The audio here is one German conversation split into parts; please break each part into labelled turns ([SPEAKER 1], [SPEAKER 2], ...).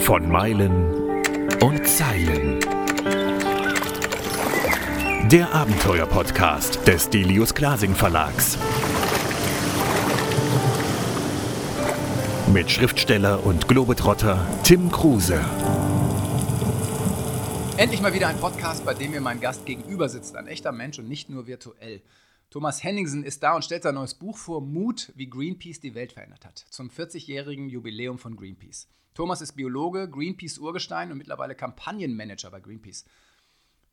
[SPEAKER 1] Von Meilen und Zeilen. Der Abenteuer-Podcast des Delius Glasing Verlags. Mit Schriftsteller und Globetrotter Tim Kruse.
[SPEAKER 2] Endlich mal wieder ein Podcast, bei dem mir mein Gast gegenüber sitzt. Ein echter Mensch und nicht nur virtuell. Thomas Henningsen ist da und stellt sein neues Buch vor, Mut, wie Greenpeace die Welt verändert hat, zum 40-jährigen Jubiläum von Greenpeace. Thomas ist Biologe, Greenpeace Urgestein und mittlerweile Kampagnenmanager bei Greenpeace.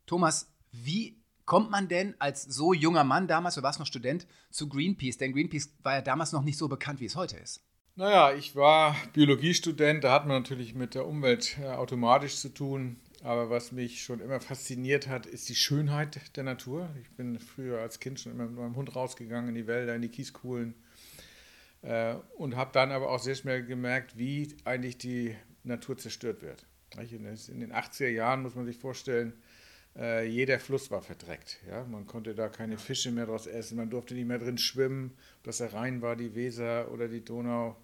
[SPEAKER 2] Thomas, wie kommt man denn als so junger Mann damals, du warst noch Student, zu Greenpeace? Denn Greenpeace war ja damals noch nicht so bekannt, wie es heute ist.
[SPEAKER 3] Naja, ich war Biologiestudent, da hat man natürlich mit der Umwelt äh, automatisch zu tun. Aber was mich schon immer fasziniert hat, ist die Schönheit der Natur. Ich bin früher als Kind schon immer mit meinem Hund rausgegangen in die Wälder, in die Kieskuhlen äh, und habe dann aber auch sehr schnell gemerkt, wie eigentlich die Natur zerstört wird. In den 80er Jahren muss man sich vorstellen, äh, jeder Fluss war verdreckt. Ja? Man konnte da keine Fische mehr draus essen, man durfte nicht mehr drin schwimmen, ob das der Rhein war, die Weser oder die Donau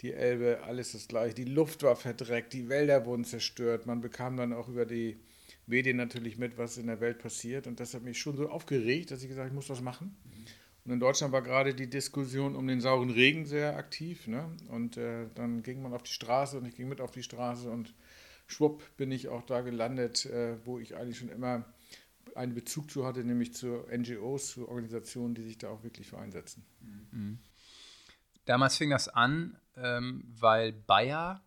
[SPEAKER 3] die Elbe, alles das gleiche. Die Luft war verdreckt, die Wälder wurden zerstört. Man bekam dann auch über die Medien natürlich mit, was in der Welt passiert. Und das hat mich schon so aufgeregt, dass ich gesagt habe, ich muss was machen. Und in Deutschland war gerade die Diskussion um den sauren Regen sehr aktiv. Ne? Und äh, dann ging man auf die Straße und ich ging mit auf die Straße und schwupp bin ich auch da gelandet, äh, wo ich eigentlich schon immer einen Bezug zu hatte, nämlich zu NGOs, zu Organisationen, die sich da auch wirklich für einsetzen. Mhm.
[SPEAKER 2] Damals fing das an, ähm, weil Bayer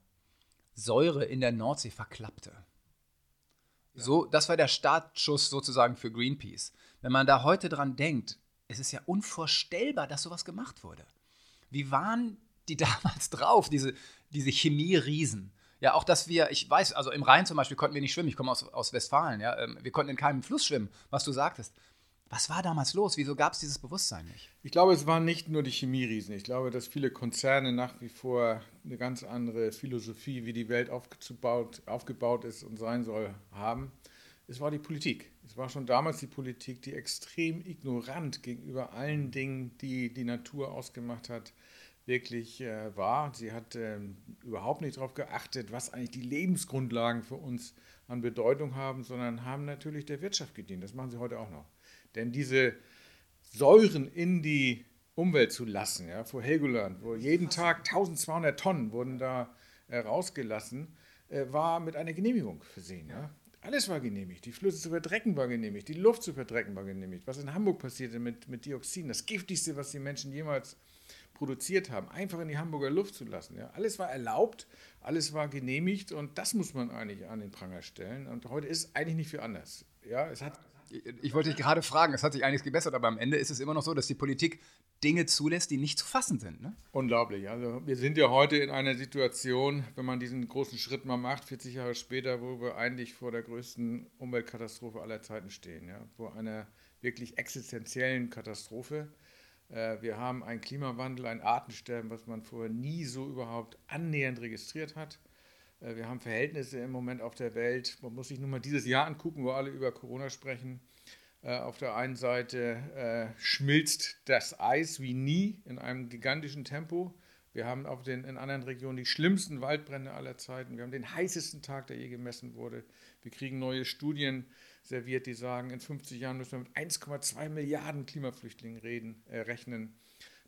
[SPEAKER 2] Säure in der Nordsee verklappte. Ja. So, das war der Startschuss sozusagen für Greenpeace. Wenn man da heute dran denkt, es ist ja unvorstellbar, dass sowas gemacht wurde. Wie waren die damals drauf, diese, diese Chemie-Riesen? Ja, auch dass wir, ich weiß, also im Rhein zum Beispiel konnten wir nicht schwimmen, ich komme aus, aus Westfalen, ja, ähm, wir konnten in keinem Fluss schwimmen, was du sagtest. Was war damals los? Wieso gab es dieses Bewusstsein nicht?
[SPEAKER 3] Ich glaube, es waren nicht nur die Chemieriesen. Ich glaube, dass viele Konzerne nach wie vor eine ganz andere Philosophie, wie die Welt aufgebaut, aufgebaut ist und sein soll, haben. Es war die Politik. Es war schon damals die Politik, die extrem ignorant gegenüber allen Dingen, die die Natur ausgemacht hat, wirklich äh, war. Sie hat äh, überhaupt nicht darauf geachtet, was eigentlich die Lebensgrundlagen für uns an Bedeutung haben, sondern haben natürlich der Wirtschaft gedient. Das machen sie heute auch noch. Denn diese Säuren in die Umwelt zu lassen, ja, vor Helgoland, wo jeden Tag 1200 Tonnen wurden da äh, rausgelassen, äh, war mit einer Genehmigung versehen. Ja. Alles war genehmigt. Die Flüsse zu verdrecken war genehmigt. Die Luft zu verdrecken war genehmigt. Was in Hamburg passierte mit, mit Dioxin, das giftigste, was die Menschen jemals produziert haben, einfach in die Hamburger Luft zu lassen. Ja. Alles war erlaubt, alles war genehmigt und das muss man eigentlich an den Pranger stellen. Und heute ist es eigentlich nicht viel anders. Ja, es hat
[SPEAKER 2] ich wollte dich gerade fragen, es hat sich einiges gebessert, aber am Ende ist es immer noch so, dass die Politik Dinge zulässt, die nicht zu fassen sind. Ne?
[SPEAKER 3] Unglaublich. Also wir sind ja heute in einer Situation, wenn man diesen großen Schritt mal macht, 40 Jahre später, wo wir eigentlich vor der größten Umweltkatastrophe aller Zeiten stehen, ja? vor einer wirklich existenziellen Katastrophe. Äh, wir haben einen Klimawandel, ein Artensterben, was man vorher nie so überhaupt annähernd registriert hat. Äh, wir haben Verhältnisse im Moment auf der Welt. Man muss sich nur mal dieses Jahr angucken, wo alle über Corona sprechen. Äh, auf der einen Seite äh, schmilzt das Eis wie nie in einem gigantischen Tempo. Wir haben auf den, in anderen Regionen die schlimmsten Waldbrände aller Zeiten. Wir haben den heißesten Tag, der je gemessen wurde. Wir kriegen neue Studien serviert, die sagen, in 50 Jahren müssen wir mit 1,2 Milliarden Klimaflüchtlingen reden, äh, rechnen.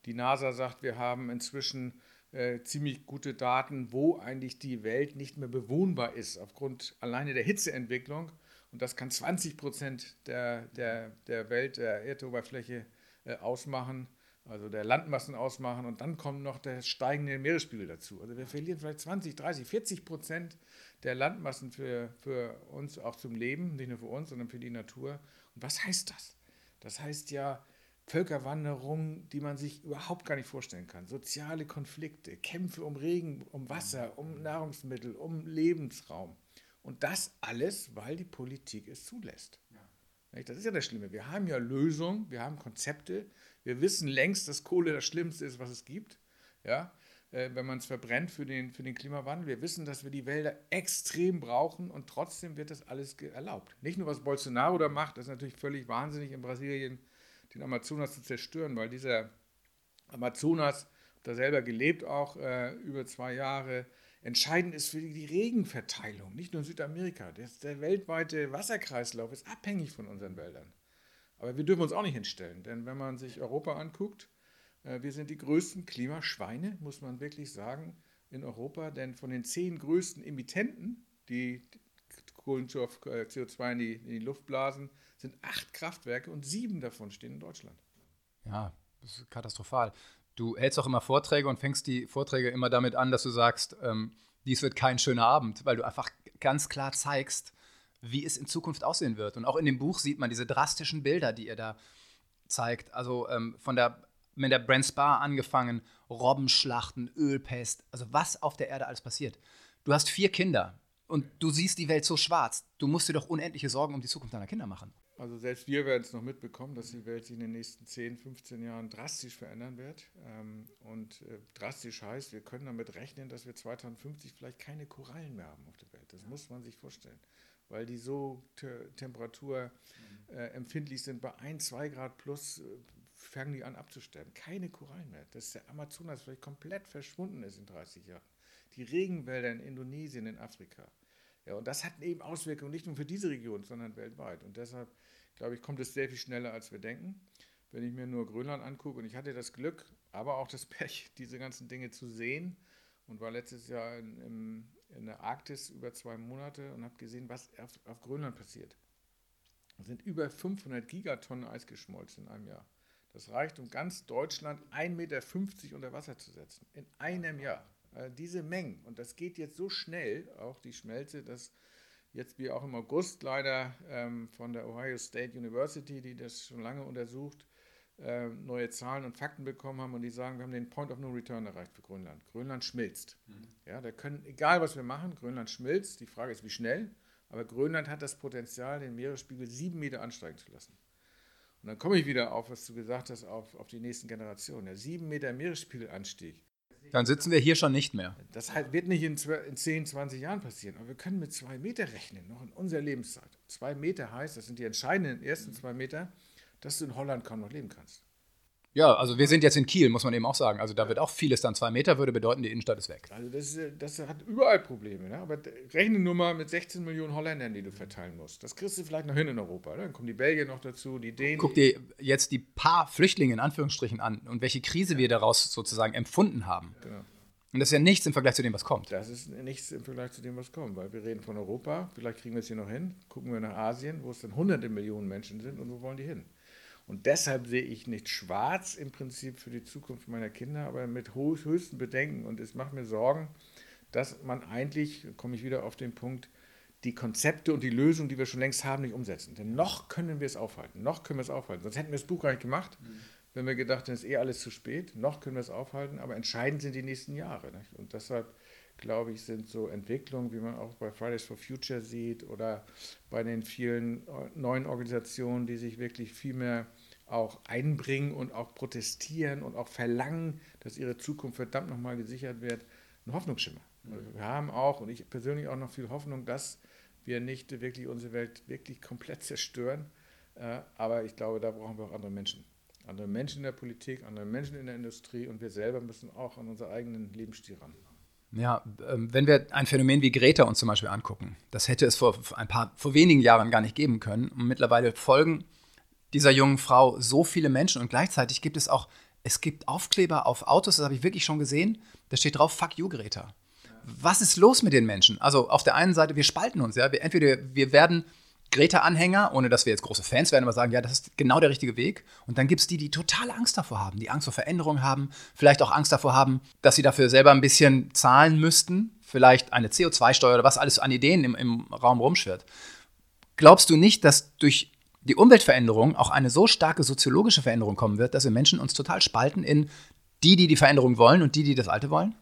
[SPEAKER 3] Die NASA sagt, wir haben inzwischen äh, ziemlich gute Daten, wo eigentlich die Welt nicht mehr bewohnbar ist, aufgrund alleine der Hitzeentwicklung. Und das kann 20 Prozent der, der, der Welt, der Erdoberfläche äh, ausmachen, also der Landmassen ausmachen. Und dann kommt noch der steigende Meeresspiegel dazu. Also wir verlieren vielleicht 20, 30, 40 Prozent der Landmassen für, für uns auch zum Leben, nicht nur für uns, sondern für die Natur. Und was heißt das? Das heißt ja, Völkerwanderung, die man sich überhaupt gar nicht vorstellen kann. Soziale Konflikte, Kämpfe um Regen, um Wasser, um Nahrungsmittel, um Lebensraum. Und das alles, weil die Politik es zulässt. Ja. Das ist ja das Schlimme. Wir haben ja Lösungen, wir haben Konzepte. Wir wissen längst, dass Kohle das Schlimmste ist, was es gibt. Ja? Äh, wenn man es verbrennt für den, für den Klimawandel. Wir wissen, dass wir die Wälder extrem brauchen und trotzdem wird das alles erlaubt. Nicht nur, was Bolsonaro da macht, das ist natürlich völlig wahnsinnig in Brasilien den Amazonas zu zerstören, weil dieser Amazonas da selber gelebt, auch äh, über zwei Jahre. Entscheidend ist für die, Regenverteilung, nicht nur in Südamerika. Das, der weltweite Wasserkreislauf ist abhängig von unseren Wäldern. Aber wir dürfen uns auch nicht hinstellen, denn wenn man sich Europa anguckt, äh, wir sind die größten Klimaschweine, muss man wirklich sagen, in Europa, denn von den zehn größten Emittenten, die Kohlenstoff, äh, CO2 in die, in die Luft blasen, sind acht Kraftwerke und sieben davon stehen in Deutschland.
[SPEAKER 2] Ja, das ist katastrophal. Du hältst auch immer Vorträge und fängst die Vorträge immer damit an, dass du sagst, ähm, dies wird kein schöner Abend, weil du einfach ganz klar zeigst, wie es in Zukunft aussehen wird. Und auch in dem Buch sieht man diese drastischen Bilder, die ihr da zeigt. Also ähm, von der mit der Brand Spa angefangen, Robbenschlachten, Ölpest, also was auf der Erde alles passiert. Du hast vier Kinder und du siehst die Welt so schwarz. Du musst dir doch unendliche Sorgen um die Zukunft deiner Kinder machen.
[SPEAKER 3] Also selbst wir werden es noch mitbekommen, dass die Welt sich in den nächsten 10, 15 Jahren drastisch verändern wird. Ähm, und äh, drastisch heißt, wir können damit rechnen, dass wir 2050 vielleicht keine Korallen mehr haben auf der Welt. Das muss man sich vorstellen, weil die so temperaturempfindlich äh, sind. Bei 1, 2 Grad plus äh, fangen die an abzusterben. Keine Korallen mehr. Dass der Amazonas vielleicht komplett verschwunden ist in 30 Jahren. Die Regenwälder in Indonesien, in Afrika. Ja, und das hat eben Auswirkungen nicht nur für diese Region, sondern weltweit. Und deshalb, glaube ich, kommt es sehr viel schneller, als wir denken. Wenn ich mir nur Grönland angucke, und ich hatte das Glück, aber auch das Pech, diese ganzen Dinge zu sehen und war letztes Jahr in, in, in der Arktis über zwei Monate und habe gesehen, was auf, auf Grönland passiert. Es sind über 500 Gigatonnen Eis geschmolzen in einem Jahr. Das reicht, um ganz Deutschland 1,50 Meter unter Wasser zu setzen. In einem Jahr. Äh, diese Mengen. Und das geht jetzt so schnell, auch die Schmelze, dass jetzt wir auch im August leider ähm, von der Ohio State University, die das schon lange untersucht, äh, neue Zahlen und Fakten bekommen haben und die sagen, wir haben den Point of No Return erreicht für Grönland. Grönland schmilzt. Mhm. Ja, da können, egal was wir machen, Grönland schmilzt. Die Frage ist, wie schnell. Aber Grönland hat das Potenzial, den Meeresspiegel sieben Meter ansteigen zu lassen. Und dann komme ich wieder auf, was du gesagt hast, auf, auf die nächsten Generationen. Der sieben Meter Meeresspiegelanstieg
[SPEAKER 2] dann sitzen wir hier schon nicht mehr.
[SPEAKER 3] Das halt wird nicht in, 10, 20 Jahren passieren, aber wir können mit zwei Meter rechnen, noch in unserer Lebenszeit. Zwei Meter heißt, das sind die entscheidenden ersten zwei Meter, dass du in Holland kaum noch leben kannst.
[SPEAKER 2] Ja, also wir sind jetzt in Kiel, muss man eben auch sagen. Also da wird auch vieles dann zwei Meter, würde bedeuten, die Innenstadt ist weg.
[SPEAKER 3] Also das, das hat überall Probleme. Ne? Aber rechne nur mal mit 16 Millionen Holländern, die du verteilen musst. Das kriegst du vielleicht noch hin in Europa. Ne? Dann kommen die Belgier noch dazu, die Dänen.
[SPEAKER 2] Guck dir jetzt die paar Flüchtlinge in Anführungsstrichen an und welche Krise wir daraus sozusagen empfunden haben. Genau. Und das ist ja nichts im Vergleich zu dem, was kommt.
[SPEAKER 3] Das ist nichts im Vergleich zu dem, was kommt, weil wir reden von Europa, vielleicht kriegen wir es hier noch hin, gucken wir nach Asien, wo es dann hunderte Millionen Menschen sind und wo wollen die hin? Und deshalb sehe ich nicht schwarz im Prinzip für die Zukunft meiner Kinder, aber mit höchsten Bedenken. Und es macht mir Sorgen, dass man eigentlich, komme ich wieder auf den Punkt, die Konzepte und die Lösungen, die wir schon längst haben, nicht umsetzen. Denn noch können wir es aufhalten. Noch können wir es aufhalten. Sonst hätten wir das Buch gar nicht gemacht, mhm. wenn wir gedacht hätten, es ist eh alles zu spät. Noch können wir es aufhalten, aber entscheidend sind die nächsten Jahre. Nicht? Und deshalb glaube ich, sind so Entwicklungen, wie man auch bei Fridays for Future sieht oder bei den vielen neuen Organisationen, die sich wirklich viel mehr auch einbringen und auch protestieren und auch verlangen, dass ihre Zukunft verdammt nochmal gesichert wird, ein Hoffnungsschimmer. Mhm. Wir haben auch, und ich persönlich auch noch viel Hoffnung, dass wir nicht wirklich unsere Welt wirklich komplett zerstören. Äh, aber ich glaube, da brauchen wir auch andere Menschen. Andere Menschen in der Politik, andere Menschen in der Industrie und wir selber müssen auch an unseren eigenen Lebensstil ran.
[SPEAKER 2] Ja, ähm, wenn wir ein Phänomen wie Greta uns zum Beispiel angucken, das hätte es vor ein paar, vor wenigen Jahren gar nicht geben können. Und mittlerweile folgen dieser jungen Frau so viele Menschen und gleichzeitig gibt es auch, es gibt Aufkleber auf Autos, das habe ich wirklich schon gesehen, da steht drauf, fuck you, Greta. Was ist los mit den Menschen? Also auf der einen Seite, wir spalten uns, ja. Wir, entweder wir werden Greta-Anhänger, ohne dass wir jetzt große Fans werden, aber sagen, ja, das ist genau der richtige Weg. Und dann gibt es die, die total Angst davor haben, die Angst vor Veränderung haben, vielleicht auch Angst davor haben, dass sie dafür selber ein bisschen zahlen müssten, vielleicht eine CO2-Steuer oder was alles an Ideen im, im Raum rumschwirrt. Glaubst du nicht, dass durch die Umweltveränderung auch eine so starke soziologische Veränderung kommen wird, dass wir Menschen uns total spalten in die, die die Veränderung wollen und die, die das Alte wollen?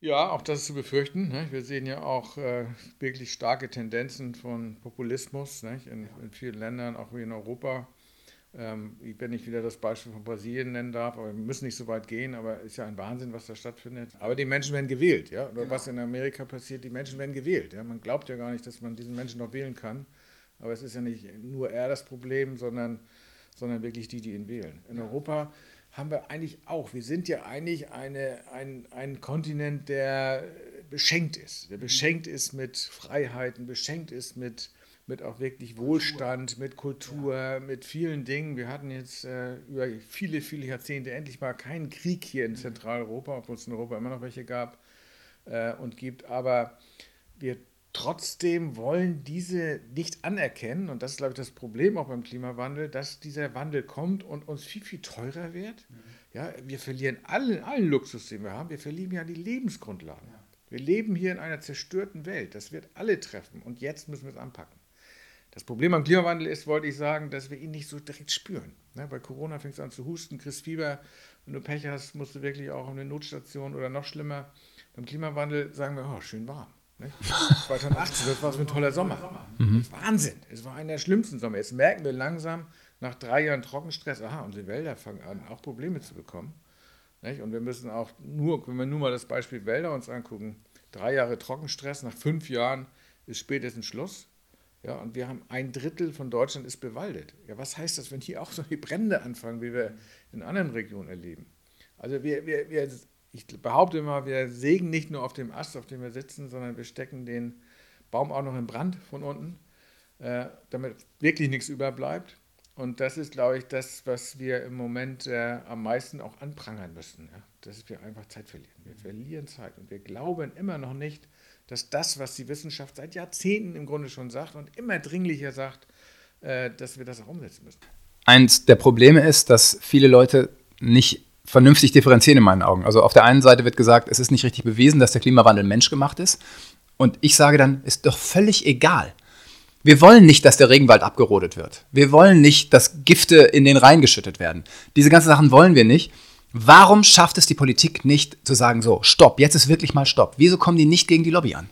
[SPEAKER 3] Ja, auch das ist zu befürchten. Ne? Wir sehen ja auch äh, wirklich starke Tendenzen von Populismus ne? in, in, vielen Ländern, auch wie in Europa. Ähm, wenn ich wieder das Beispiel von Brasilien nennen darf, aber wir müssen nicht so weit gehen, aber es ist ja ein Wahnsinn, was da stattfindet. Aber die Menschen werden gewählt, ja. Oder genau. was in Amerika passiert, die Menschen werden gewählt. Ja? Man glaubt ja gar nicht, dass man diesen Menschen noch wählen kann. Aber es ist ja nicht nur er das Problem, sondern, sondern wirklich die, die ihn wählen. In Europa haben wir eigentlich auch. Wir sind ja eigentlich eine, ein, ein Kontinent, der beschenkt ist. Der beschenkt ist mit Freiheiten, beschenkt ist mit, mit auch wirklich Wohlstand, mit Kultur, ja. mit vielen Dingen. Wir hatten jetzt äh, über viele, viele Jahrzehnte endlich mal keinen Krieg hier in Zentraleuropa, obwohl es in Europa immer noch welche gab äh, und gibt. Aber wir trotzdem wollen diese nicht anerkennen, und das ist, glaube ich, das Problem auch beim Klimawandel, dass dieser Wandel kommt und uns viel, viel teurer wird. Mhm. Ja, wir verlieren allen, allen Luxus, den wir haben, wir verlieren ja die Lebensgrundlagen. Ja. Wir leben hier in einer zerstörten Welt. Das wird alle treffen und jetzt müssen wir es anpacken. Das Problem am Klimawandel ist, wollte ich sagen, dass wir ihn nicht so direkt spüren. Ne, bei Corona fängst du an zu husten, kriegst Fieber. Wenn du Pech hast, musst du wirklich auch auf eine Notstation oder noch schlimmer. Beim Klimawandel sagen wir, oh, schön warm. Ne? 2018, das war so ein toller Sommer. Mhm. Wahnsinn. Es war einer der schlimmsten Sommer. Jetzt merken wir langsam, nach drei Jahren Trockenstress, aha, unsere Wälder fangen an, auch Probleme zu bekommen. Nicht? Und wir müssen auch nur, wenn wir nur mal das Beispiel Wälder uns angucken, drei Jahre Trockenstress, nach fünf Jahren ist spätestens Schluss. Ja, und wir haben ein Drittel von Deutschland ist bewaldet. Ja, was heißt das, wenn hier auch solche Brände anfangen, wie wir in anderen Regionen erleben? Also wir, wir, wir, ich behaupte immer, wir sägen nicht nur auf dem Ast, auf dem wir sitzen, sondern wir stecken den Baum auch noch in Brand von unten, äh, damit wirklich nichts überbleibt. Und das ist, glaube ich, das, was wir im Moment äh, am meisten auch anprangern müssen, dass wir einfach Zeit verlieren. Wir verlieren Zeit und wir glauben immer noch nicht, dass das, was die Wissenschaft seit Jahrzehnten im Grunde schon sagt und immer dringlicher sagt, äh, dass wir das auch umsetzen müssen.
[SPEAKER 2] Eins der Probleme ist, dass viele Leute nicht vernünftig differenzieren in meinen Augen. Also auf der einen Seite wird gesagt, es ist nicht richtig bewiesen, dass der Klimawandel menschgemacht ist. Und ich sage dann, ist doch völlig egal. Wir wollen nicht, dass der Regenwald abgerodet wird. Wir wollen nicht, dass Gifte in den Rhein geschüttet werden. Diese ganzen Sachen wollen wir nicht. Warum schafft es die Politik nicht zu sagen, so, stopp, jetzt ist wirklich mal stopp? Wieso kommen die nicht gegen die Lobby an?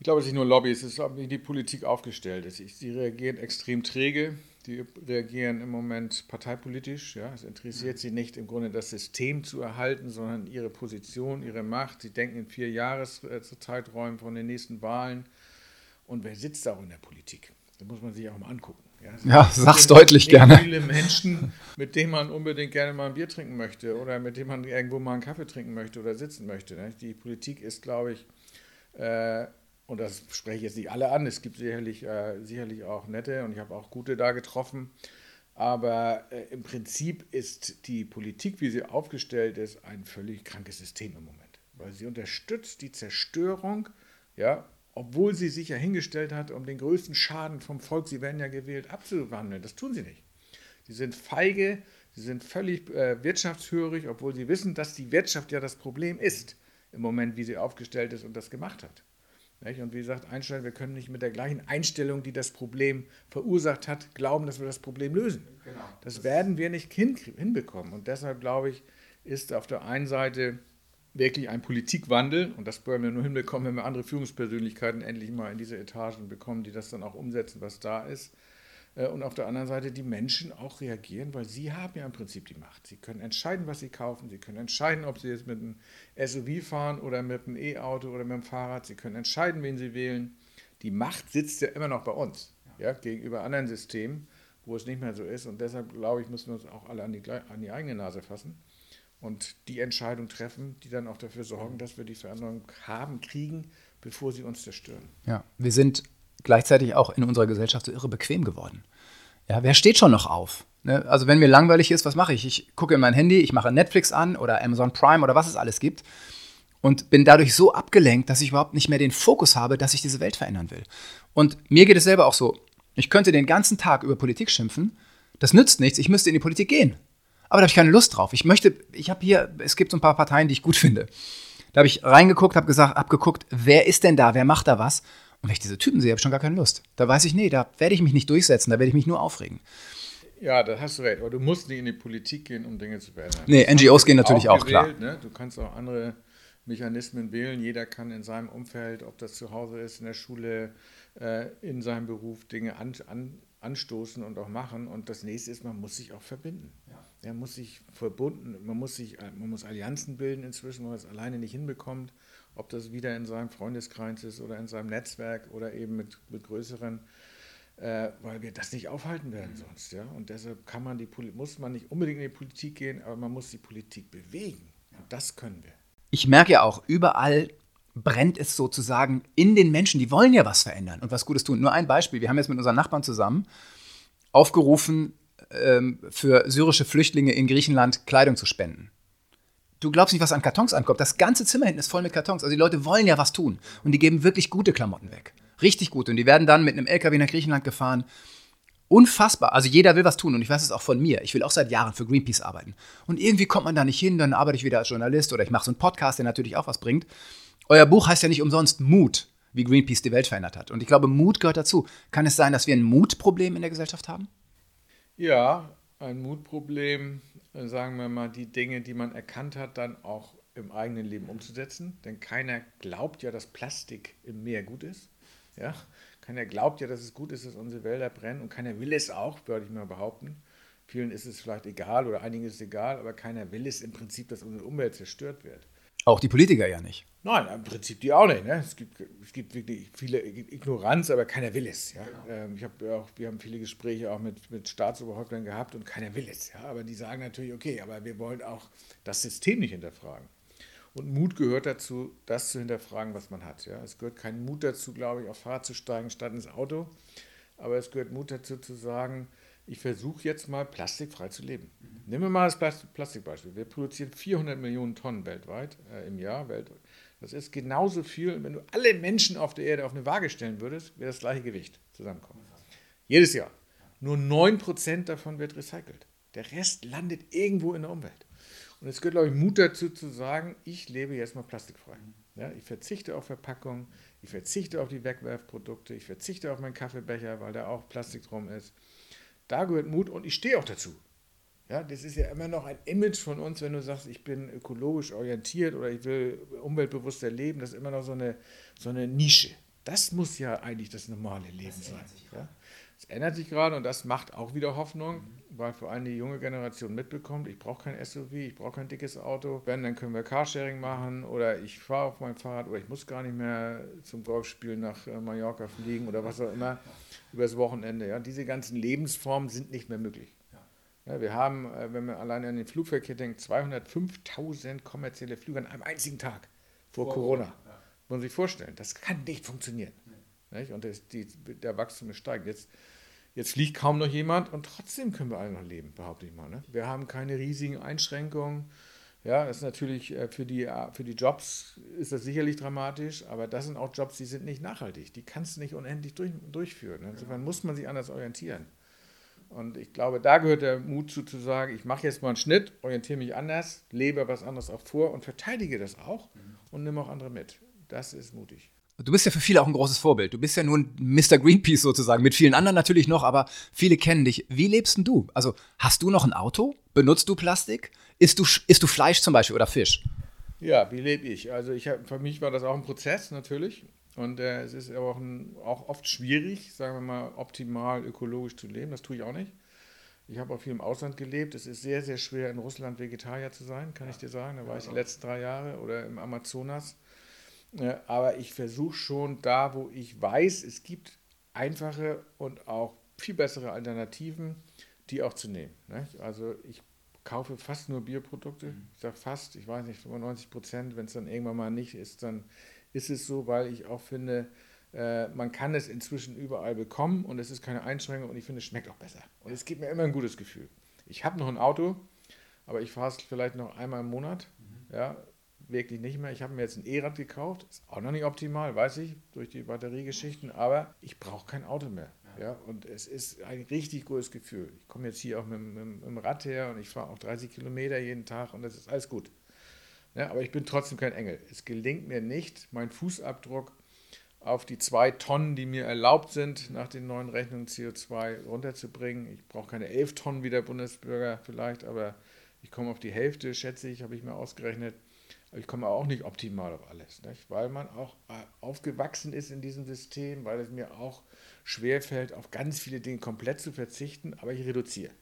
[SPEAKER 3] Ich glaube, es ist nicht nur Lobby, es ist, wie die Politik aufgestellt. Sie reagieren extrem träge, die reagieren im Moment parteipolitisch. Ja. Es interessiert sie nicht im Grunde das System zu erhalten, sondern ihre Position, ihre Macht. Sie denken in vier Jahreszeiträumen von den nächsten Wahlen und wer sitzt da auch in der Politik? Das muss man sich auch mal angucken.
[SPEAKER 2] Ja, ja sag's deutlich gerne.
[SPEAKER 3] Viele Menschen, mit denen man unbedingt gerne mal ein Bier trinken möchte oder mit denen man irgendwo mal einen Kaffee trinken möchte oder sitzen möchte. Ne? Die Politik ist, glaube ich, äh, und das spreche ich jetzt nicht alle an, es gibt sicherlich, äh, sicherlich auch nette und ich habe auch gute da getroffen. Aber äh, im Prinzip ist die Politik, wie sie aufgestellt ist, ein völlig krankes System im Moment. Weil sie unterstützt die Zerstörung ja, obwohl sie sich ja hingestellt hat, um den größten Schaden vom Volk, sie werden ja gewählt, abzuwandeln. Das tun sie nicht. Sie sind feige, sie sind völlig äh, wirtschaftshörig, obwohl sie wissen, dass die Wirtschaft ja das Problem ist, im Moment, wie sie aufgestellt ist und das gemacht hat. Und wie sagt Einstein, wir können nicht mit der gleichen Einstellung, die das Problem verursacht hat, glauben, dass wir das Problem lösen. Genau. Das werden wir nicht hinbekommen. Und deshalb glaube ich, ist auf der einen Seite wirklich ein Politikwandel, und das wollen wir nur hinbekommen, wenn wir andere Führungspersönlichkeiten endlich mal in diese Etagen bekommen, die das dann auch umsetzen, was da ist. Äh, und auf der anderen Seite die Menschen auch reagieren, weil sie haben ja im Prinzip die Macht. Sie können entscheiden, was sie kaufen. Sie können entscheiden, ob sie jetzt mit einem SUV fahren oder mit einem E-Auto oder mit einem Fahrrad. Sie können entscheiden, wen sie wählen. Die Macht sitzt ja immer noch bei uns, ja, gegenüber anderen Systemen, wo es nicht mehr so ist. Und deshalb, glaube ich, müssen wir uns auch alle an die, an die eigene Nase fassen und die Entscheidung treffen, die dann auch dafür sorgen, dass wir die Veränderung haben, kriegen, bevor sie uns zerstören.
[SPEAKER 2] Ja, wir sind gleichzeitig auch in unserer Gesellschaft so irre bequem geworden. Ja, wer steht schon noch auf? Ne? Also wenn mir langweilig ist, was mache ich? Ich gucke in mein Handy, ich mache Netflix an oder Amazon Prime oder was es alles gibt und bin dadurch so abgelenkt, dass ich überhaupt nicht mehr den Fokus habe, dass ich diese Welt verändern will. Und mir geht es selber auch so. Ich könnte den ganzen Tag über Politik schimpfen. Das nützt nichts. Ich müsste in die Politik gehen. Aber da habe ich keine Lust drauf. Ich möchte, ich habe hier, es gibt so ein paar Parteien, die ich gut finde. Da habe ich reingeguckt, habe gesagt, abgeguckt, wer ist denn da, wer macht da was? Und wenn ich diese Typen sehe, habe ich schon gar keine Lust. Da weiß ich, nee, da werde ich mich nicht durchsetzen, da werde ich mich nur aufregen.
[SPEAKER 3] Ja, da hast du recht. Aber du musst nicht in die Politik gehen, um Dinge zu verändern.
[SPEAKER 2] Nee, NGOs gehen natürlich auch, gewählt,
[SPEAKER 3] klar. Ne? Du kannst auch andere Mechanismen wählen. Jeder kann in seinem Umfeld, ob das zu Hause ist, in der Schule, äh, in seinem Beruf, Dinge an, an, anstoßen und auch machen. Und das nächste ist, man muss sich auch verbinden. Ja. Er muss sich verbunden, man muss sich, man muss Allianzen bilden inzwischen, wo man es alleine nicht hinbekommt, ob das wieder in seinem Freundeskreis ist oder in seinem Netzwerk oder eben mit, mit größeren äh, weil wir das nicht aufhalten werden sonst. Ja? Und deshalb kann man die, muss man nicht unbedingt in die Politik gehen, aber man muss die Politik bewegen. Und das können wir.
[SPEAKER 2] Ich merke ja auch, überall brennt es sozusagen in den Menschen. Die wollen ja was verändern und was Gutes tun. Nur ein Beispiel. Wir haben jetzt mit unseren Nachbarn zusammen aufgerufen, ähm, für syrische Flüchtlinge in Griechenland Kleidung zu spenden. Du glaubst nicht, was an Kartons ankommt. Das ganze Zimmer hinten ist voll mit Kartons. Also die Leute wollen ja was tun. Und die geben wirklich gute Klamotten weg. Richtig gut. Und die werden dann mit einem LKW nach Griechenland gefahren. Unfassbar. Also jeder will was tun. Und ich weiß es auch von mir. Ich will auch seit Jahren für Greenpeace arbeiten. Und irgendwie kommt man da nicht hin. Dann arbeite ich wieder als Journalist oder ich mache so einen Podcast, der natürlich auch was bringt. Euer Buch heißt ja nicht umsonst Mut, wie Greenpeace die Welt verändert hat. Und ich glaube, Mut gehört dazu. Kann es sein, dass wir ein Mutproblem in der Gesellschaft haben?
[SPEAKER 3] Ja, ein Mutproblem, sagen wir mal, die Dinge, die man erkannt hat, dann auch im eigenen Leben umzusetzen. Denn keiner glaubt ja, dass Plastik im Meer gut ist. Ja? Keiner glaubt ja, dass es gut ist, dass unsere Wälder brennen und keiner will es auch, würde ich mal behaupten. Vielen ist es vielleicht egal oder einigen ist es egal, aber keiner will es im Prinzip, dass unsere Umwelt zerstört wird.
[SPEAKER 2] Auch die Politiker ja nicht.
[SPEAKER 3] Nein, im Prinzip die auch nicht. Ne? Es, gibt, es gibt wirklich viele Ignoranz, aber keiner will es. Ja? Genau. Ähm, ich hab auch, wir haben viele Gespräche auch mit, mit Staatsoberhäuptern gehabt und keiner will es. Ja? Aber die sagen natürlich, okay, aber wir wollen auch das System nicht hinterfragen. Und Mut gehört dazu, das zu hinterfragen, was man hat. Ja? Es gehört kein Mut dazu, glaube ich, auf Fahrrad zu steigen statt ins Auto. Aber es gehört Mut dazu zu sagen, ich versuche jetzt mal plastikfrei zu leben. Mhm. Nehmen wir mal das Plastikbeispiel. Wir produzieren 400 Millionen Tonnen weltweit äh, im Jahr. Weltweit. Das ist genauso viel, wenn du alle Menschen auf der Erde auf eine Waage stellen würdest, wäre das gleiche Gewicht zusammenkommen. Jedes Jahr. Nur 9% davon wird recycelt. Der Rest landet irgendwo in der Umwelt. Und es gehört, glaube ich, Mut dazu zu sagen, ich lebe jetzt mal plastikfrei. Ja, ich verzichte auf Verpackung, ich verzichte auf die Wegwerfprodukte, ich verzichte auf meinen Kaffeebecher, weil da auch Plastik drum ist. Da gehört Mut und ich stehe auch dazu. Ja, das ist ja immer noch ein Image von uns, wenn du sagst, ich bin ökologisch orientiert oder ich will umweltbewusster leben, das ist immer noch so eine, so eine Nische. Das muss ja eigentlich das normale Leben das sein. Ja? Das ändert sich gerade und das macht auch wieder Hoffnung, weil vor allem die junge Generation mitbekommt, ich brauche kein SUV, ich brauche kein dickes Auto. Wenn, dann können wir Carsharing machen oder ich fahre auf mein Fahrrad oder ich muss gar nicht mehr zum Golfspielen nach äh, Mallorca fliegen oder was auch immer übers Wochenende. Ja? Diese ganzen Lebensformen sind nicht mehr möglich. Ja, wir haben, äh, wenn man alleine an den Flugverkehr denkt, 205.000 kommerzielle Flüge an einem einzigen Tag vor, vor Corona. Ja. Muss man sich vorstellen, das kann nicht funktionieren. Nee. Und das, die, der Wachstum ist steigend. Jetzt, jetzt fliegt kaum noch jemand und trotzdem können wir alle noch leben, behaupte ich mal. Ne? Wir haben keine riesigen Einschränkungen. Ja, das ist natürlich äh, für die, äh, für die Jobs ist das sicherlich dramatisch, aber das sind auch Jobs, die sind nicht nachhaltig. Die kannst du nicht unendlich durch, durchführen. Insofern muss man sich anders orientieren. Und ich glaube, da gehört der Mut zu, zu sagen, ich mache jetzt mal einen Schnitt, orientiere mich anders, lebe was anderes auch vor und verteidige das auch und nehme auch andere mit. Das ist mutig.
[SPEAKER 2] Du bist ja für viele auch ein großes Vorbild. Du bist ja nun Mr. Greenpeace sozusagen, mit vielen anderen natürlich noch, aber viele kennen dich. Wie lebst denn du? Also hast du noch ein Auto? Benutzt du Plastik? Isst du, isst du Fleisch zum Beispiel oder Fisch?
[SPEAKER 3] Ja, wie lebe ich? Also ich hab, für mich war das auch ein Prozess natürlich. Und äh, es ist auch, ein, auch oft schwierig, sagen wir mal, optimal ökologisch zu leben. Das tue ich auch nicht. Ich habe auch viel im Ausland gelebt. Es ist sehr, sehr schwer, in Russland Vegetarier zu sein, kann ich dir sagen. Da war ich die letzten drei Jahre oder im Amazonas. Ja, aber ich versuche schon da, wo ich weiß, es gibt einfache und auch viel bessere Alternativen, die auch zu nehmen. Ne? Also ich kaufe fast nur Bioprodukte. Mhm. Ich sage fast, ich weiß nicht, 95 Prozent. Wenn es dann irgendwann mal nicht ist, dann ist es so, weil ich auch finde, äh, man kann es inzwischen überall bekommen und es ist keine Einschränkung und ich finde, es schmeckt auch besser. Und es gibt mir immer ein gutes Gefühl. Ich habe noch ein Auto, aber ich fahre es vielleicht noch einmal im Monat. Mhm. Ja, wirklich nicht mehr. Ich habe mir jetzt ein E-Rad gekauft, ist auch noch nicht optimal, weiß ich, durch die Batteriegeschichten, aber ich brauche kein Auto mehr. Ja, und es ist ein richtig gutes Gefühl. Ich komme jetzt hier auch mit, mit, mit dem Rad her und ich fahre auch 30 Kilometer jeden Tag und das ist alles gut. Ja, aber ich bin trotzdem kein Engel. Es gelingt mir nicht, meinen Fußabdruck auf die zwei Tonnen, die mir erlaubt sind, nach den neuen Rechnungen CO2 runterzubringen. Ich brauche keine elf Tonnen wie der Bundesbürger vielleicht, aber ich komme auf die Hälfte, schätze ich, habe ich mir ausgerechnet. Ich komme auch nicht optimal auf alles, nicht? weil man auch äh, aufgewachsen ist in diesem System, weil es mir auch schwerfällt, auf ganz viele Dinge komplett zu verzichten, aber ich reduziere.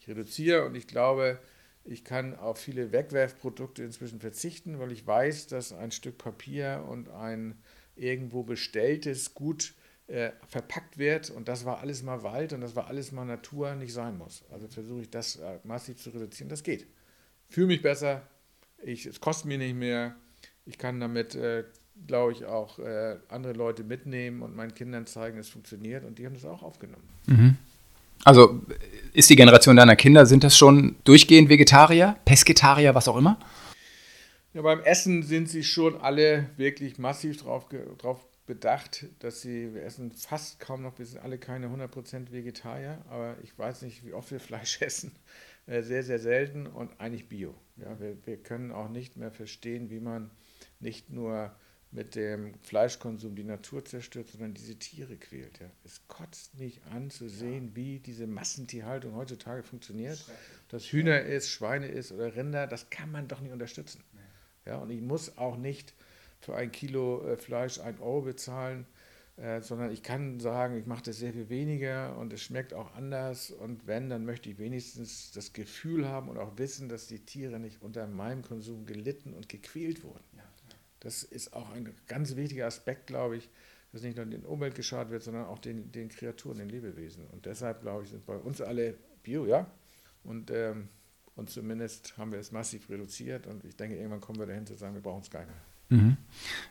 [SPEAKER 3] Ich reduziere und ich glaube, ich kann auf viele Wegwerfprodukte inzwischen verzichten, weil ich weiß, dass ein Stück Papier und ein irgendwo bestelltes Gut äh, verpackt wird und das war alles mal Wald und das war alles mal Natur, nicht sein muss. Also versuche ich das äh, massiv zu reduzieren. Das geht. Fühle mich besser, ich, es kostet mir nicht mehr, ich kann damit, äh, glaube ich, auch äh, andere Leute mitnehmen und meinen Kindern zeigen, es funktioniert und die haben das auch aufgenommen.
[SPEAKER 2] Mhm. Also ist die Generation deiner Kinder, sind das schon durchgehend Vegetarier, Pesketarier, was auch immer?
[SPEAKER 3] Ja, beim Essen sind sie schon alle wirklich massiv drauf, drauf bedacht, dass sie, wir essen fast kaum noch, wir sind alle keine 100% Vegetarier, aber ich weiß nicht, wie oft wir Fleisch essen. Äh, sehr, sehr selten und eigentlich Bio. Ja, wir, wir können auch nicht mehr verstehen, wie man nicht nur mit dem Fleischkonsum die Natur zerstört, sondern diese Tiere quält. Ja. Es kotzt mich an zu sehen, wie diese Massentierhaltung heutzutage funktioniert. Dass Hühner ist, Schweine ist oder Rinder, das kann man doch nicht unterstützen. Ja, und ich muss auch nicht für ein Kilo äh, Fleisch ein Euro bezahlen, äh, sondern ich kann sagen, ich mache das sehr viel weniger und es schmeckt auch anders. Und wenn, dann möchte ich wenigstens das Gefühl haben und auch wissen, dass die Tiere nicht unter meinem Konsum gelitten und gequält wurden. Ja. Das ist auch ein ganz wichtiger Aspekt, glaube ich, dass nicht nur den Umwelt geschadet wird, sondern auch den, den Kreaturen, den Lebewesen. Und deshalb, glaube ich, sind bei uns alle Bio, ja. Und, ähm, und zumindest haben wir es massiv reduziert. Und ich denke, irgendwann kommen wir dahin zu sagen, wir brauchen es gar nicht mehr.
[SPEAKER 2] Mhm.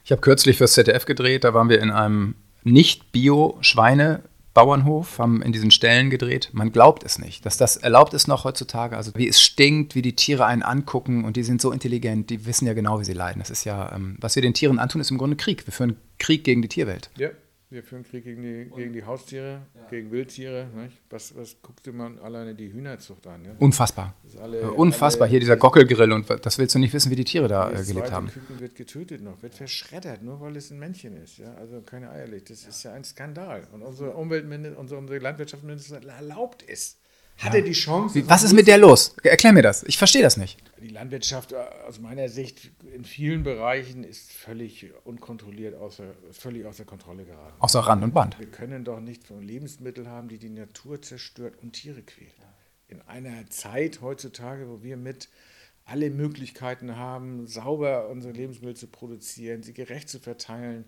[SPEAKER 2] Ich habe kürzlich fürs ZDF gedreht, da waren wir in einem nicht-Bio-Schweine- Bauernhof, haben in diesen Ställen gedreht. Man glaubt es nicht, dass das erlaubt ist noch heutzutage. Also wie es stinkt, wie die Tiere einen angucken und die sind so intelligent, die wissen ja genau, wie sie leiden. Das ist ja, ähm, was wir den Tieren antun, ist im Grunde Krieg. Wir führen Krieg gegen die Tierwelt.
[SPEAKER 3] Ja, wir führen Krieg gegen die, gegen die Haustiere, ja. gegen Wildtiere. Nicht? Was, was guckte man alleine die Hühnerzucht an? Ja?
[SPEAKER 2] Unfassbar. Alle, Unfassbar. Hier dieser Gockelgrill und das willst du nicht wissen, wie die Tiere da äh, gelebt haben.
[SPEAKER 3] Küken wird getötet noch, wird verschreddert, nur weil es ein Männchen ist. Ja? Also keine Eier legt. Das ist ja ein Skandal. Und unsere Umweltminister, unsere, unsere Landwirtschaftsminister erlaubt es hat er die Chance.
[SPEAKER 2] Was ist mit der los? Erklär mir das. Ich verstehe das nicht.
[SPEAKER 3] Die Landwirtschaft äh, aus meiner Sicht in vielen Bereichen ist völlig unkontrolliert, außer, völlig außer Kontrolle geraten.
[SPEAKER 2] Außer Rand und Band.
[SPEAKER 3] Wir können doch nicht von Lebensmittel haben, die die Natur zerstört und Tiere quält. In einer Zeit heutzutage, wo wir mit alle Möglichkeiten haben, sauber unsere Lebensmittel zu produzieren, sie gerecht zu verteilen,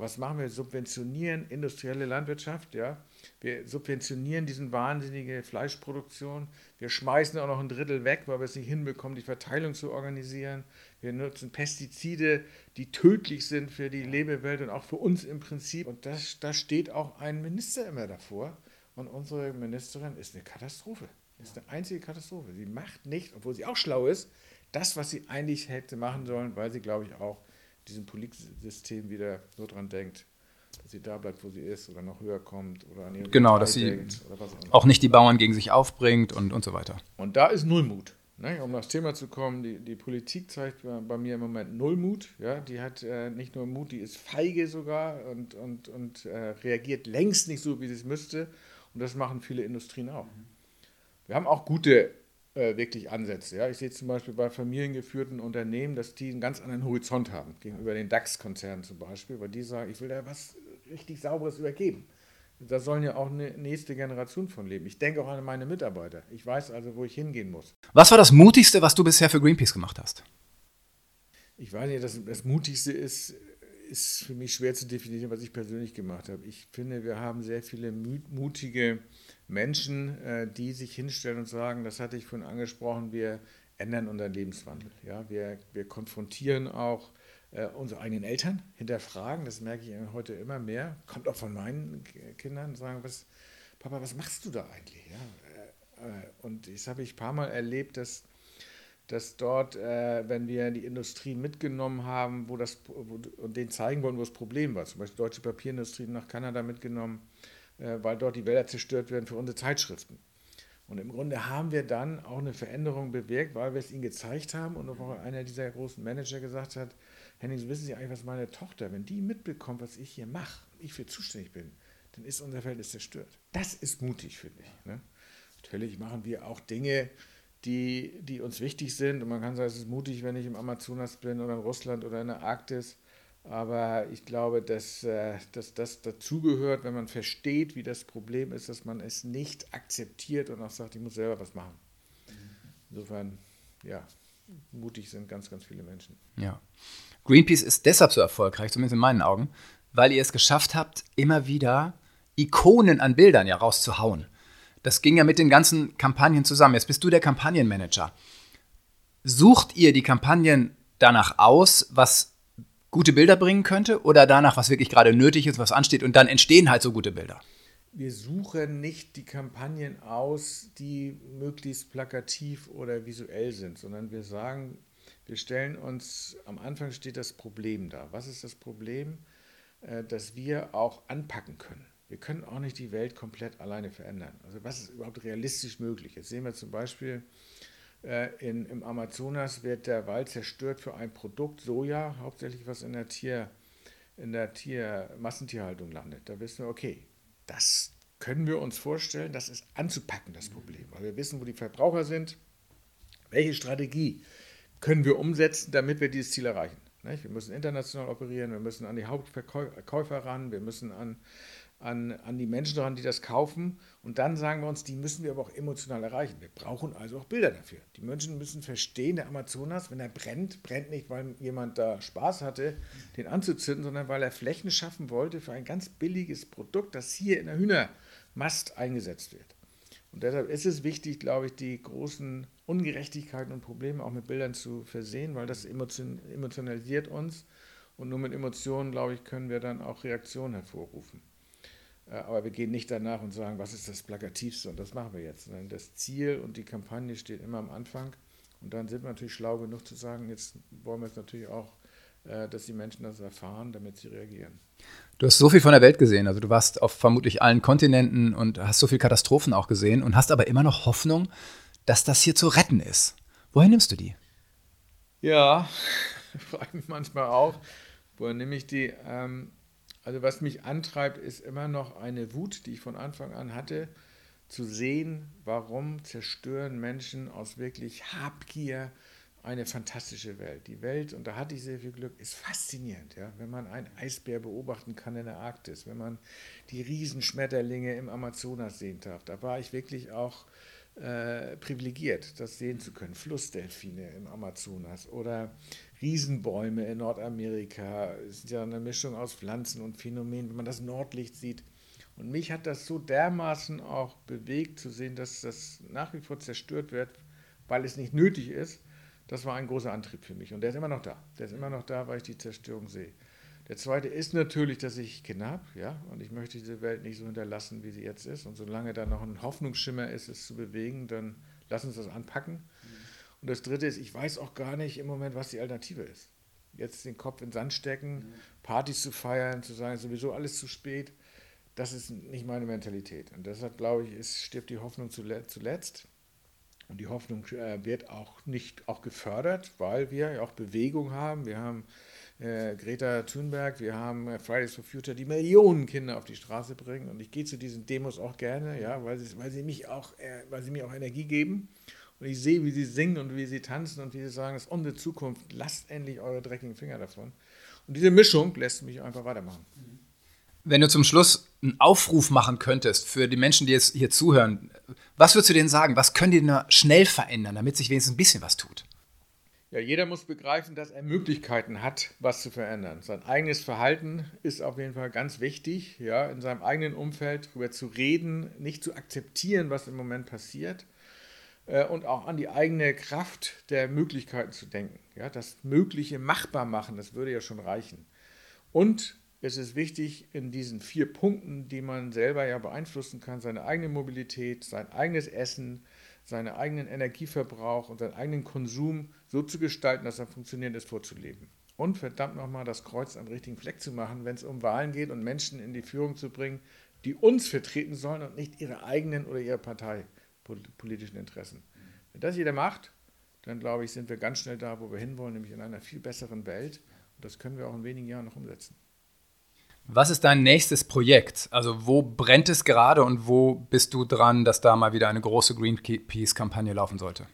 [SPEAKER 3] was machen wir? Subventionieren industrielle Landwirtschaft, ja. Wir subventionieren diese wahnsinnige Fleischproduktion. Wir schmeißen auch noch ein Drittel weg, weil wir es nicht hinbekommen, die Verteilung zu organisieren. Wir nutzen Pestizide, die tödlich sind für die Lebewelt und auch für uns im Prinzip. Und das, da steht auch ein Minister immer davor. Und unsere Ministerin ist eine Katastrophe. Ist eine einzige Katastrophe. Sie macht nicht, obwohl sie auch schlau ist, das, was sie eigentlich hätte machen sollen, weil sie, glaube ich, auch diesem Politsystem wieder so dran denkt, dass sie da bleibt, wo sie ist oder noch höher kommt oder an
[SPEAKER 2] Genau, dass sie auch nicht die Bauern gegen sich aufbringt und, und so weiter.
[SPEAKER 3] Und da ist Nullmut. Ne? Um das Thema zu kommen, die, die Politik zeigt bei mir im Moment Nullmut. Ja? Die hat äh, nicht nur Mut, die ist feige sogar und, und, und äh, reagiert längst nicht so, wie sie es müsste. Und das machen viele Industrien auch. Wir haben auch gute äh, wirklich Ansätze. Ja? Ich sehe zum Beispiel bei familiengeführten Unternehmen, dass die einen ganz anderen Horizont haben, gegenüber den DAX-Konzernen zum Beispiel, weil die sagen, ich will da was richtig Sauberes übergeben. Da sollen ja auch eine nächste Generation von leben. Ich denke auch an meine Mitarbeiter. Ich weiß also, wo ich hingehen muss.
[SPEAKER 2] Was war das Mutigste, was du bisher für Greenpeace gemacht hast?
[SPEAKER 3] Ich weiß nicht, das, das Mutigste ist, ist für mich schwer zu definieren, was ich persönlich gemacht habe. Ich finde, wir haben sehr viele mutige Menschen, äh, die sich hinstellen und sagen, das hatte ich vorhin angesprochen, wir ändern unseren Lebenswandel. Ja? Wir, wir konfrontieren auch äh, unsere eigenen Eltern, hinterfragen, das merke ich heute immer mehr, kommt auch von meinen Kindern, sagen, was, Papa, was machst du da eigentlich? Ja? Äh, und das habe ich ein paar Mal erlebt, dass dass dort, äh, wenn wir die Industrie mitgenommen haben, wo das wo, und denen zeigen wollen, wo das Problem war, zum Beispiel deutsche Papierindustrie nach Kanada mitgenommen, äh, weil dort die Wälder zerstört werden für unsere Zeitschriften. Und im Grunde haben wir dann auch eine Veränderung bewirkt, weil wir es ihnen gezeigt haben und auch einer dieser großen Manager gesagt hat, Henning, wissen Sie eigentlich, was meine Tochter, wenn die mitbekommt, was ich hier mache, ich für zuständig bin, dann ist unser Verhältnis zerstört. Das ist mutig, finde ich. Ne? Natürlich machen wir auch Dinge, die, die uns wichtig sind. Und man kann sagen, es ist mutig, wenn ich im Amazonas bin oder in Russland oder in der Arktis. Aber ich glaube, dass, äh, dass das dazugehört, wenn man versteht, wie das Problem ist, dass man es nicht akzeptiert und auch sagt, ich muss selber was machen. Insofern, ja, mutig sind ganz, ganz viele Menschen.
[SPEAKER 2] Ja. Greenpeace ist deshalb so erfolgreich, zumindest in meinen Augen, weil ihr es geschafft habt, immer wieder Ikonen an Bildern ja rauszuhauen. Das ging ja mit den ganzen Kampagnen zusammen. Jetzt bist du der Kampagnenmanager. Sucht ihr die Kampagnen danach aus, was gute Bilder bringen könnte oder danach, was wirklich gerade nötig ist, was ansteht und dann entstehen halt so gute Bilder?
[SPEAKER 3] Wir suchen nicht die Kampagnen aus, die möglichst plakativ oder visuell sind, sondern wir sagen, wir stellen uns, am Anfang steht das Problem da. Was ist das Problem? Äh, dass wir auch anpacken können. Wir können auch nicht die Welt komplett alleine verändern. Also was ist überhaupt realistisch möglich? Jetzt sehen wir zum Beispiel, in, im Amazonas wird der Wald zerstört für ein Produkt, Soja, hauptsächlich was in der Tier, in der Tier, Massentierhaltung landet. Da wissen wir, okay, das können wir uns vorstellen, das ist anzupacken, das Problem. Weil wir wissen, wo die Verbraucher sind, welche Strategie können wir umsetzen, damit wir dieses Ziel erreichen. Wir müssen international operieren, wir müssen an die Hauptverkäufer ran, wir müssen an, an, an die Menschen ran, die das kaufen. Und dann sagen wir uns, die müssen wir aber auch emotional erreichen. Wir brauchen also auch Bilder dafür. Die Menschen müssen verstehen, der Amazonas, wenn er brennt, brennt nicht, weil jemand da Spaß hatte, den anzuzünden, sondern weil er Flächen schaffen wollte für ein ganz billiges Produkt, das hier in der Hühnermast eingesetzt wird. Und deshalb ist es wichtig, glaube ich, die großen Ungerechtigkeiten und Probleme auch mit Bildern zu versehen, weil das emotionalisiert uns. Und nur mit Emotionen, glaube ich, können wir dann auch Reaktionen hervorrufen. Äh, aber wir gehen nicht danach und sagen, was ist das Plakativste und das machen wir jetzt. Sondern das Ziel und die Kampagne steht immer am Anfang. Und dann sind wir natürlich schlau genug zu sagen, jetzt wollen wir es natürlich auch, äh, dass die Menschen das erfahren, damit sie reagieren.
[SPEAKER 2] Du hast so viel von der Welt gesehen. Also du warst auf vermutlich allen Kontinenten und hast so viele Katastrophen auch gesehen und hast aber immer noch Hoffnung, dass das hier zu retten ist. Woher nimmst du die?
[SPEAKER 3] Ja, frage mich manchmal auch. Woher nehme ich die? Ähm, also was mich antreibt, ist immer noch eine Wut, die ich von Anfang an hatte, zu sehen, warum zerstören Menschen aus wirklich Habgier eine fantastische Welt. Die Welt, und da hatte ich sehr viel Glück, ist faszinierend. Ja? Wenn man einen Eisbär beobachten kann in der Arktis, wenn man die Riesenschmetterlinge im Amazonas sehen darf, da war ich wirklich auch äh, privilegiert, das sehen zu können. Flussdelfine im Amazonas oder Riesenbäume in Nordamerika. Es ist ja eine Mischung aus Pflanzen und Phänomenen, wenn man das Nordlicht sieht. Und mich hat das so dermaßen auch bewegt zu sehen, dass das nach wie vor zerstört wird, weil es nicht nötig ist. Das war ein großer Antrieb für mich. Und der ist immer noch da. Der ist immer noch da, weil ich die Zerstörung sehe. Der zweite ist natürlich, dass ich Kinder habe, ja, und ich möchte diese Welt nicht so hinterlassen, wie sie jetzt ist. Und solange da noch ein Hoffnungsschimmer ist, es zu bewegen, dann lass uns das anpacken. Mhm. Und das dritte ist, ich weiß auch gar nicht im Moment, was die Alternative ist. Jetzt den Kopf in den Sand stecken, mhm. Partys zu feiern, zu sagen, sowieso alles zu spät, das ist nicht meine Mentalität. Und deshalb glaube ich, es stirbt die Hoffnung zuletzt. Und die Hoffnung äh, wird auch nicht auch gefördert, weil wir ja auch Bewegung haben. Wir haben äh, Greta Thunberg, wir haben äh, Fridays for Future, die Millionen Kinder auf die Straße bringen. Und ich gehe zu diesen Demos auch gerne, ja, weil, sie, weil, sie mich auch, äh, weil sie mir auch Energie geben. Und ich sehe, wie sie singen und wie sie tanzen und wie sie sagen, das ist unsere Zukunft, lasst endlich eure dreckigen Finger davon. Und diese Mischung lässt mich einfach weitermachen.
[SPEAKER 2] Wenn du zum Schluss einen Aufruf machen könntest für die Menschen, die jetzt hier zuhören, was würdest du denen sagen? Was können die denn schnell verändern, damit sich wenigstens ein bisschen was tut?
[SPEAKER 3] Ja, jeder muss begreifen, dass er Möglichkeiten hat, was zu verändern. Sein eigenes Verhalten ist auf jeden Fall ganz wichtig, ja, in seinem eigenen Umfeld darüber zu reden, nicht zu akzeptieren, was im Moment passiert und auch an die eigene Kraft der Möglichkeiten zu denken. Ja, das Mögliche machbar machen, das würde ja schon reichen. Und es ist wichtig, in diesen vier Punkten, die man selber ja beeinflussen kann, seine eigene Mobilität, sein eigenes Essen, seinen eigenen Energieverbrauch und seinen eigenen Konsum so zu gestalten, dass er funktionierend ist, vorzuleben. Und verdammt nochmal das Kreuz am richtigen Fleck zu machen, wenn es um Wahlen geht und Menschen in die Führung zu bringen, die uns vertreten sollen und nicht ihre eigenen oder ihre parteipolitischen Interessen. Wenn das jeder macht, dann glaube ich, sind wir ganz schnell da, wo wir hinwollen, nämlich in einer viel besseren Welt. Und das können wir auch in wenigen Jahren noch umsetzen.
[SPEAKER 2] Was ist dein nächstes Projekt? Also wo brennt es gerade und wo bist du dran, dass da mal wieder eine große Greenpeace-Kampagne laufen sollte?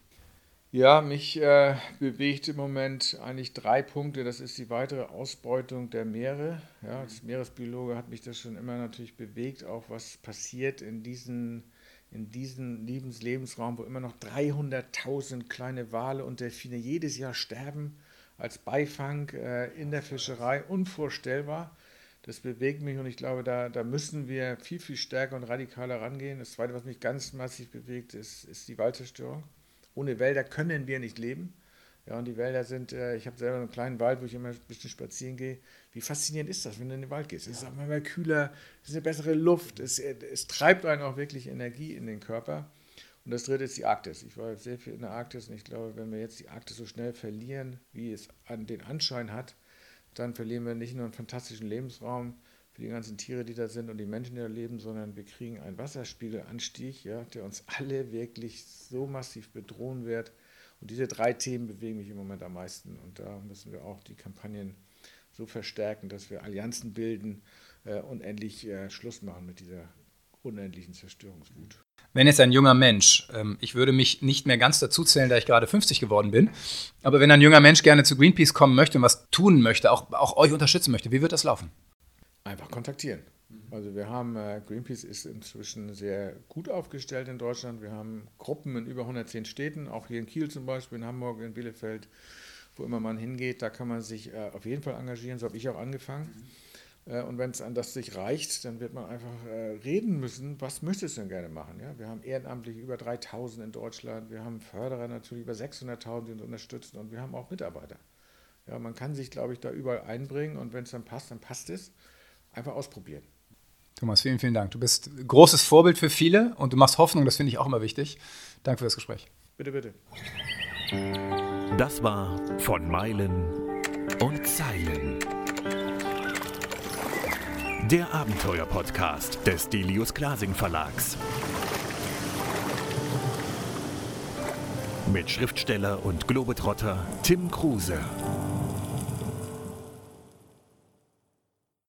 [SPEAKER 3] Ja, mich äh, bewegt im Moment eigentlich drei Punkte. Das ist die weitere Ausbeutung der Meere. Ja, als Meeresbiologe hat mich das schon immer natürlich bewegt, auch was passiert in diesen in diesem Lebenslebensraum, wo immer noch 300.000 kleine Wale und Delfine jedes Jahr sterben als Beifang äh, in der Fischerei, unvorstellbar Das bewegt mich und ich glaube, da, da müssen wir viel, viel stärker und radikaler rangehen. Das Zweite, was mich ganz massiv bewegt, ist, ist die Waldzerstörung. Ohne Wälder können wir nicht leben. Ja, und die Wälder sind, äh, ich habe selber einen kleinen Wald, wo ich immer ein bisschen spazieren gehe. Wie faszinierend ist das, wenn du in den Wald gehst? Es ist auch manchmal kühler, es ist eine bessere Luft, es, es treibt einen auch wirklich Energie in den Körper. Und das dritte ist die Arktis. Ich war sehr viel in der Arktis und ich glaube, wenn wir jetzt die Arktis so schnell verlieren, wie es an den Anschein hat, dann verlieren wir nicht nur einen fantastischen Lebensraum für die ganzen Tiere, die da sind und die Menschen, die da leben, sondern wir kriegen einen Wasserspiegelanstieg, ja, der uns alle wirklich so massiv bedrohen wird. Und diese drei Themen bewegen mich im Moment am meisten. Und da müssen wir auch die Kampagnen so verstärken, dass wir Allianzen bilden äh, und endlich äh, Schluss machen mit dieser unendlichen Zerstörungswut.
[SPEAKER 2] Wenn jetzt ein junger Mensch, ähm, ich würde mich nicht mehr ganz dazu zählen, da ich gerade 50 geworden bin, aber wenn ein junger Mensch gerne zu Greenpeace kommen möchte und was tun möchte, auch, auch euch unterstützen möchte, wie wird das laufen?
[SPEAKER 3] Einfach kontaktieren. Also wir haben, äh, Greenpeace ist inzwischen sehr gut aufgestellt in Deutschland. Wir haben Gruppen in über 110 Städten, auch hier in Kiel zum Beispiel, in Hamburg, in Bielefeld, wo immer man hingeht, da kann man sich äh, auf jeden Fall engagieren. So habe ich auch angefangen. Äh, und wenn es an das sich reicht, dann wird man einfach reden müssen, was möchtest du denn gerne machen? Ja? Wir haben ehrenamtlich über 3000 in Deutschland, wir haben Förderer natürlich über 600.000, die uns unterstützen und wir haben auch Mitarbeiter. Ja, man kann sich, glaube ich, da überall einbringen und wenn es dann passt, dann passt es. Einfach ausprobieren.
[SPEAKER 2] Thomas, vielen, vielen Dank. Du bist großes Vorbild für viele und du machst Hoffnung, das finde ich auch immer wichtig. Danke für das Gespräch.
[SPEAKER 3] Bitte, bitte.
[SPEAKER 1] Das war von Meilen und Zeilen. Der Abenteuer-Podcast des Delius Glasing Verlags. Mit Schriftsteller und Globetrotter Tim Kruse.